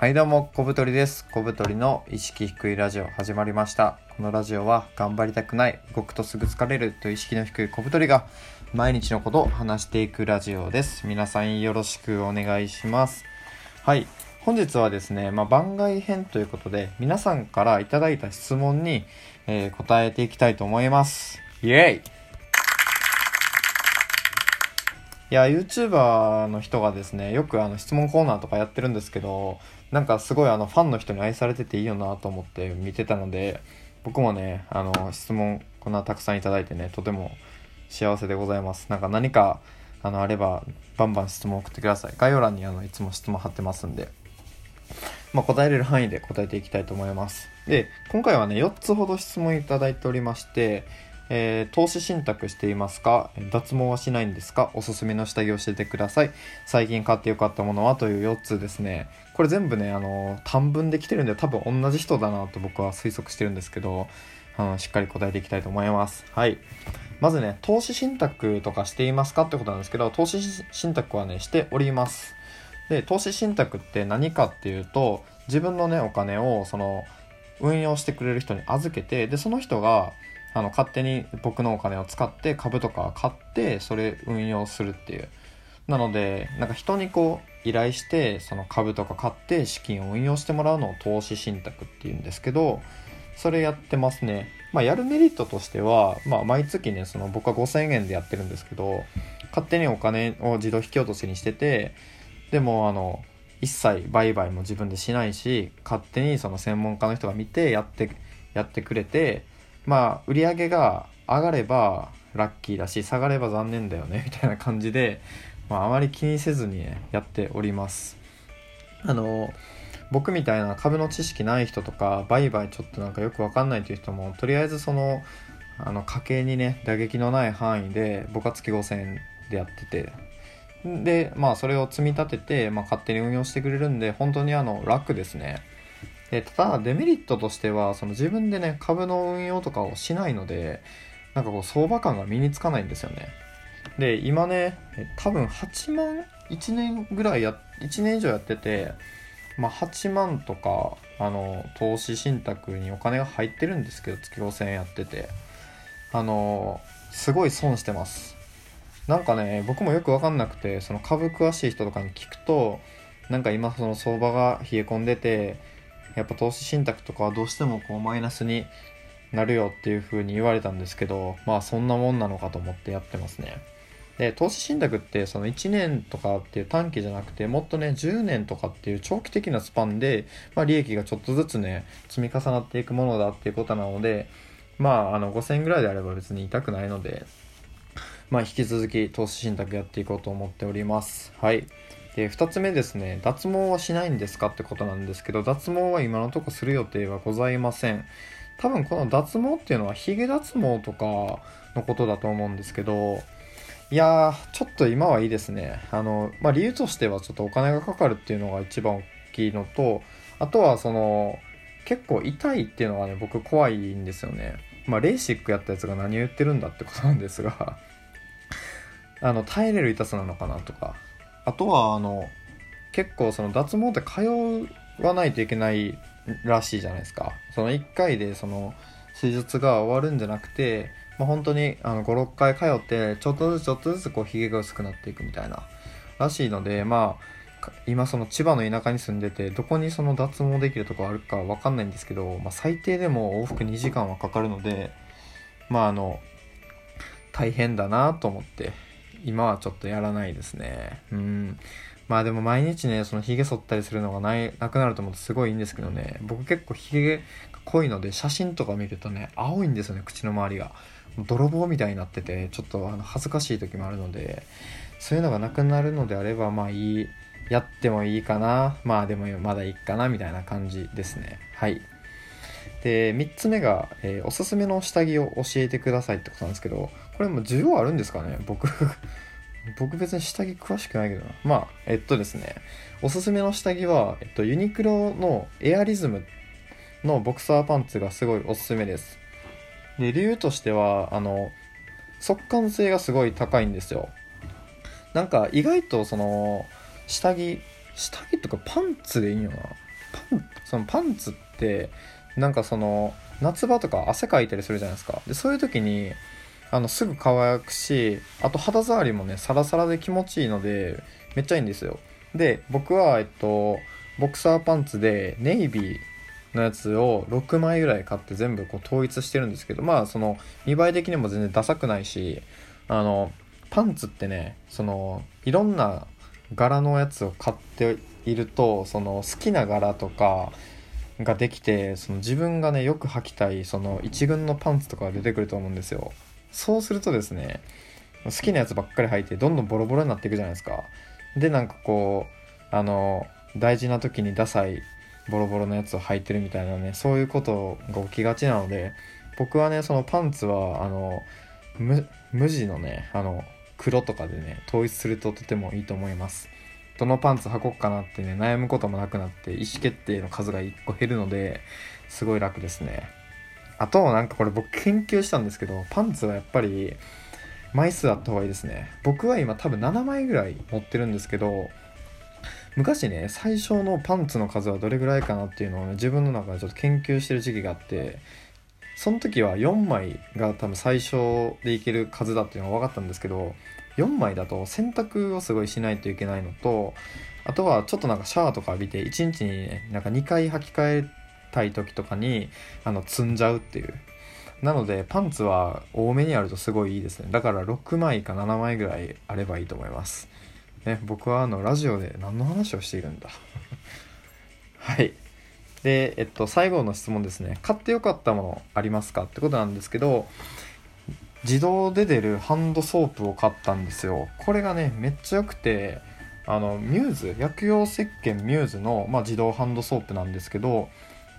はいどうも、小太りです。小太りの意識低いラジオ始まりました。このラジオは頑張りたくない、動くとすぐ疲れるという意識の低い小太りが毎日のことを話していくラジオです。皆さんよろしくお願いします。はい。本日はですね、まあ、番外編ということで、皆さんからいただいた質問に、えー答えていきたいと思います。イェイいや、YouTuber の人がですね、よくあの質問コーナーとかやってるんですけど、なんかすごいあのファンの人に愛されてていいよなと思って見てたので、僕もね、あの質問こんなたくさんいただいてね、とても幸せでございます。なんか何かあのあれば、バンバン質問送ってください。概要欄にあのいつも質問貼ってますんで。まあ、答えれる範囲で答えていきたいと思います。で、今回はね、4つほど質問いただいておりまして、えー投資信託していますか？脱毛はしないんですか？おすすめの下着を教えてください。最近買ってよかったものはという4つですね。これ全部ね、あの、短文で来てるんで多分同じ人だなと僕は推測してるんですけど、あのしっかり答えていきたいと思います。はい。まずね、投資信託とかしていますかってことなんですけど、投資信託はね、しております。で投資信託って何かっていうと自分のねお金をその運用してくれる人に預けてでその人があの勝手に僕のお金を使って株とか買ってそれ運用するっていう。なのでなんか人にこう依頼してその株とか買って資金を運用してもらうのを投資信託っていうんですけどそれやってますね。まあやるメリットとしては、まあ、毎月ねその僕は5000円でやってるんですけど勝手にお金を自動引き落としにしててでもあの一切売買も自分でしないし勝手にその専門家の人が見てやってやってくれてまあ売り上げが上がればラッキーだし下がれば残念だよね みたいな感じで、まあ、あまり気にせずにねやっております。あの僕みたいな株の知識ない人とか売買ちょっとなんかよくわかんないという人もとりあえずそのあの家計にね打撃のない範囲で僕は月5000円でやってて。でまあそれを積み立てて、まあ、勝手に運用してくれるんで本当にあの楽ですね。でただデメリットとしてはその自分でね株の運用とかをしないのでなんかこう相場感が身につかないんですよね。で今ね多分8万1年ぐらいや1年以上やっててまあ8万とかあの投資信託にお金が入ってるんですけど月5000円やっててあのすごい損してます。なんかね僕もよく分かんなくてその株詳しい人とかに聞くとなんか今その相場が冷え込んでてやっぱ投資信託とかはどうしてもこうマイナスになるよっていう風に言われたんですけどまあそんなもんなのかと思ってやってますねで投資信託ってその1年とかっていう短期じゃなくてもっとね10年とかっていう長期的なスパンで、まあ、利益がちょっとずつね積み重なっていくものだっていうことなのでまああの5000円ぐらいであれば別に痛くないのでまあ、引き続き投資信託やっていこうと思っております。はい。で、2つ目ですね、脱毛はしないんですかってことなんですけど、脱毛は今のとこする予定はございません。多分この脱毛っていうのはヒゲ脱毛とかのことだと思うんですけど、いやー、ちょっと今はいいですね。あの、まあ、理由としてはちょっとお金がかかるっていうのが一番大きいのと、あとはその、結構痛いっていうのがね、僕怖いんですよね。まあ、レーシックやったやつが何を言ってるんだってことなんですが、あの耐えれる痛さなのかなとかあとはあの結構その脱毛って通わないといけないらしいじゃないですか。その1回でその手術が終わるんじゃなくて、まあ、本当にあの56回通ってちょっとずつちょっとずつこうひげが薄くなっていくみたいならしいのでまあ今その千葉の田舎に住んでてどこにその脱毛できるとこあるかわかんないんですけど、まあ、最低でも往復2時間はかかるのでまああの大変だなと思って。今はちょっとやらないですね。うん。まあでも毎日ねそのひげ剃ったりするのがないなくなると思うとすごいいいんですけどね。僕結構ひげが濃いので写真とか見るとね青いんですよね口の周りが。泥棒みたいになっててちょっとあの恥ずかしい時もあるので。そういうのがなくなるのであればまあいい。やってもいいかな。まあでもまだいいかなみたいな感じですね。はい。で3つ目が、えーおすすめの下着を教えてくださいってことなんですけどこれも需要あるんですかね？僕 僕別に下着詳しくないけどな。まあえっとですね。おすすめの下着は、えっと、ユニクロのエアリズムのボクサーパンツがすごいおすすめです。で理由としてはあの速乾性がすごい高いんですよ。なんか意外とその下着下着とかパンツでいいよな？パンそのパンツってなんかその夏場とか汗かいたりするじゃないですか。でそういう時にあのすぐ乾くしあと肌触りもねサラサラで気持ちいいのでめっちゃいいんですよ。で僕はえっとボクサーパンツでネイビーのやつを6枚ぐらい買って全部こう統一してるんですけどまあその見栄え的にも全然ダサくないしあのパンツってねそのいろんな柄のやつを買っているとその好きな柄とかができてその自分がねよく履きたいその一軍のパンツとかが出てくると思うんですよ。そうするとですね好きなやつばっかり履いてどんどんボロボロになっていくじゃないですか。でなんかこうあの大事な時にダサいボロボロのやつを履いてるみたいなねそういうことが起きがちなので僕はねそのパンツはあの無地のねあの黒とかでね統一するととてもいいと思います。どのパンツ履こうかなってね悩むこともなくなって意思決定の数が1個減るのですごい楽ですね。あとなんかこれ僕研究したんですけどパンツはやっぱり枚数あった方がいいですね。僕は今多分7枚ぐらい持ってるんですけど昔ね最初のパンツの数はどれぐらいかなっていうのをね自分の中でちょっと研究してる時期があってその時は4枚が多分最初でいける数だっていうのが分かったんですけど4枚だと洗濯をすごいしないといけないのとあとはちょっとなんかシャワーとか浴びて1日にねなんか2回履き替えたい時とかにあの積んじゃうっていう。なのでパンツは多めにあるとすごいいいですね。だから6枚か7枚ぐらいあればいいと思います。ね、僕はあのラジオで何の話をしているんだ。はい。でえっと最後の質問ですね。買ってよかったものありますか？ってことなんですけど自動で出るハンドソープを買ったんですよ。これがねめっちゃ良くてあのミューズ薬用石鹸ミューズの、まあ、自動ハンドソープなんですけど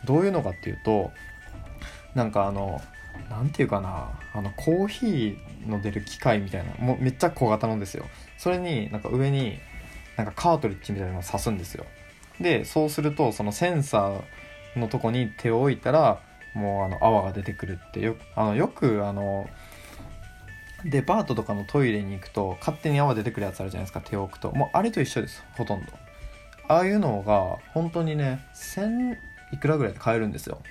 どういうのかっていうとなんかあの何て言うかなあのコーヒーの出る機械みたいなもうめっちゃ小型のですよ。それになんか上になんかカートリッジみたいなのを刺すんですよ。でそうするとそのセンサーのとこに手を置いたらもうあの泡が出てくるってよあのよくあのデパートとかのトイレに行くと勝手に泡出てくるやつあるじゃないですか手を置くと。もうあれと一緒ですほとんど。ああいうのが本当にね1000いくらぐらいで買えるんですよ。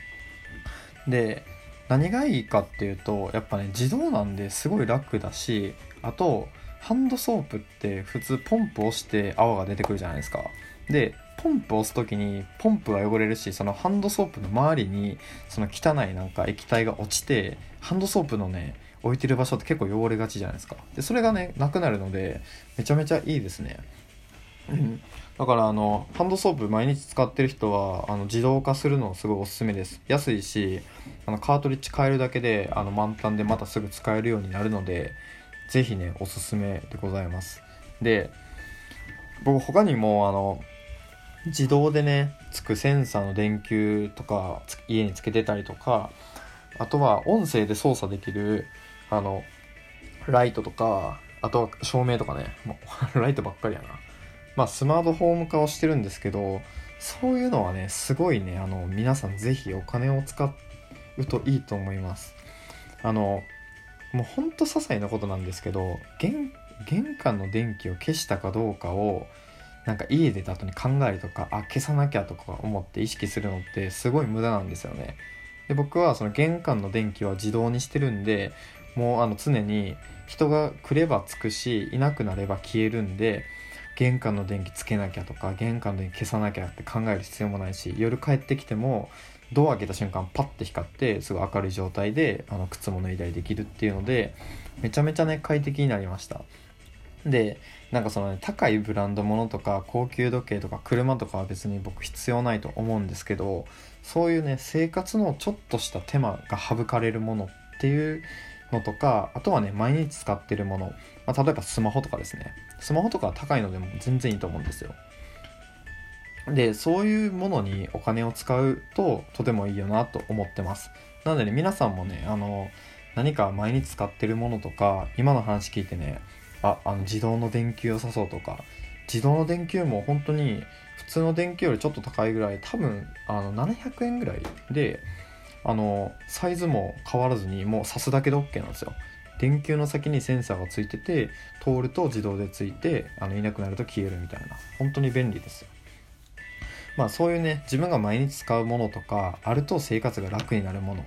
で何がいいかっていうとやっぱね自動なんですごい楽だしあとハンドソープって普通ポンプ押して泡が出てくるじゃないですか。でポンプ押す時にポンプが汚れるしそのハンドソープの周りにその汚いなんか液体が落ちてハンドソープのね置いてる場所って結構汚れがちじゃないですか。でそれがねなくなるのでめちゃめちゃいいですね。うん。だからあのハンドソープ毎日使ってる人はあの自動化するのすごいおすすめです。安いしあのカートリッジ変えるだけであの満タンでまたすぐ使えるようになるのでぜひねおすすめでございます。で僕他にもあの自動でねつくセンサーの電球とか家につけてたりとかあとは音声で操作できるあのライトとかあとは照明とかね。もう ライトばっかりやな。まあスマートフォーム化をしてるんですけどそういうのはねすごいねあの皆さん是非お金を使うといいと思います。あのもうほんと些細なことなんですけど玄玄関の電気を消したかどうかをなんか家出た後に考えるとかあ消さなきゃとか思って意識するのってすごい無駄なんですよね。で僕はその玄関の電気は自動にしてるんでもうあの常に人が来ればつくしいなくなれば消えるんで玄関の電気つけなきゃとか玄関の電気消さなきゃって考える必要もないし夜帰ってきてもドア開けた瞬間パッて光ってすごい明るい状態であの靴も脱いだりできるっていうのでめちゃめちゃね快適になりました。でなんかそのね高いブランド物とか高級時計とか車とかは別に僕必要ないと思うんですけどそういうね生活のちょっとした手間が省かれるものっていうのとかあとはね毎日使ってるもの、まあ、例えばスマホとかですね。スマホとかは高いのでも全然いいと思うんですよ。でそういうものにお金を使うととてもいいよなと思ってます。なのでね皆さんもねあの何か毎日使ってるものとか今の話聞いてねああの自動の電球をさそうとか自動の電球も本当に普通の電球よりちょっと高いぐらい多分あの700円ぐらいであのサイズも変わらずにもう挿すだけで OK なんですよ。電球の先にセンサーがついてて通ると自動でついてあのいなくなると消えるみたいな。本当に便利ですよ。まあそういうね自分が毎日使うものとかあると生活が楽になるもの。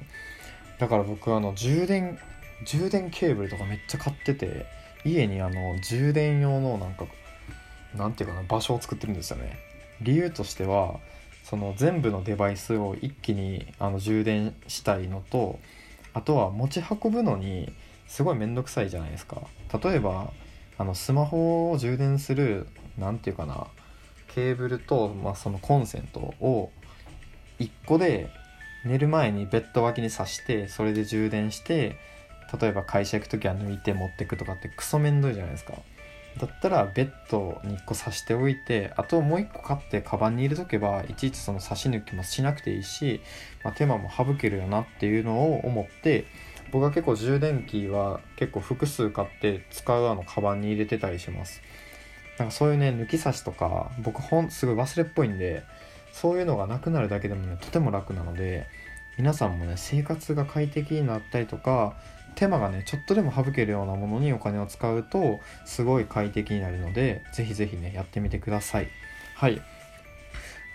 だから僕あの充電充電ケーブルとかめっちゃ買ってて家にあの充電用のなんかなんていうかな場所を作ってるんですよね。理由としてはその全部のデバイスを一気にあの充電したいのとあとは持ち運ぶのにすごい面倒くさいじゃないですか。例えばあのスマホを充電する何て言うかなケーブルと、まあ、そのコンセントを1個で寝る前にベッド脇に挿してそれで充電して例えば会社行く時は抜いて持ってくとかってクソめんどいじゃないですか。だったらベッドに1個挿しておいてあともう1個買ってカバンに入れとけばいちいちその差し抜きもしなくていいし、まあ、手間も省けるよなっていうのを思って僕は結構充電器は結構複数買って使うあのカバンに入れてたりします。なんかそういうね抜き差しとか僕ほんすごい忘れっぽいんでそういうのがなくなるだけでもねとても楽なので皆さんもね生活が快適になったりとか手間がねちょっとでも省けるようなものにお金を使うとすごい快適になるのでぜひぜひねやってみてください。はい。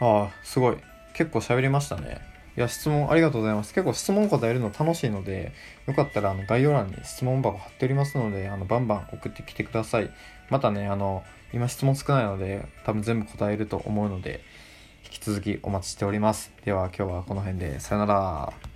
ああすごい。結構喋りましたね。いや質問ありがとうございます。結構質問答えるの楽しいのでよかったらあの概要欄に質問箱貼っておりますのであのバンバン送ってきてください。またねあの今質問少ないので多分全部答えると思うので引き続きお待ちしております。では今日はこの辺で。さよなら。